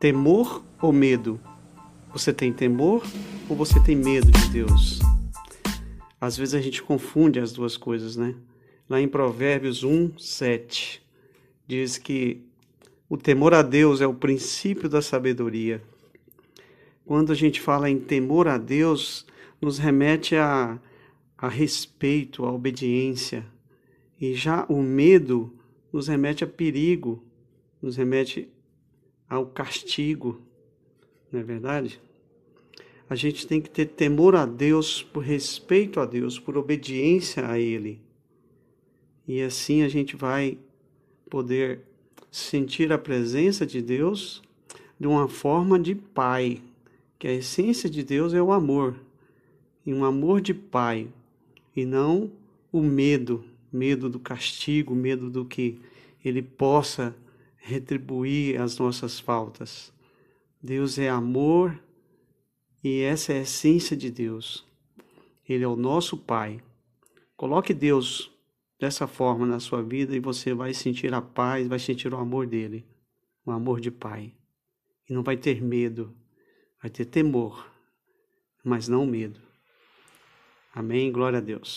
Temor ou medo? Você tem temor ou você tem medo de Deus? Às vezes a gente confunde as duas coisas, né? Lá em Provérbios 1, 7, diz que o temor a Deus é o princípio da sabedoria. Quando a gente fala em temor a Deus, nos remete a, a respeito, a obediência. E já o medo nos remete a perigo, nos remete ao castigo, não é verdade? A gente tem que ter temor a Deus, por respeito a Deus, por obediência a Ele. E assim a gente vai poder sentir a presença de Deus de uma forma de pai, que a essência de Deus é o amor, e um amor de pai, e não o medo, medo do castigo, medo do que ele possa retribuir as nossas faltas. Deus é amor e essa é a essência de Deus. Ele é o nosso Pai. Coloque Deus dessa forma na sua vida e você vai sentir a paz, vai sentir o amor dele, o amor de Pai. E não vai ter medo, vai ter temor, mas não medo. Amém. Glória a Deus.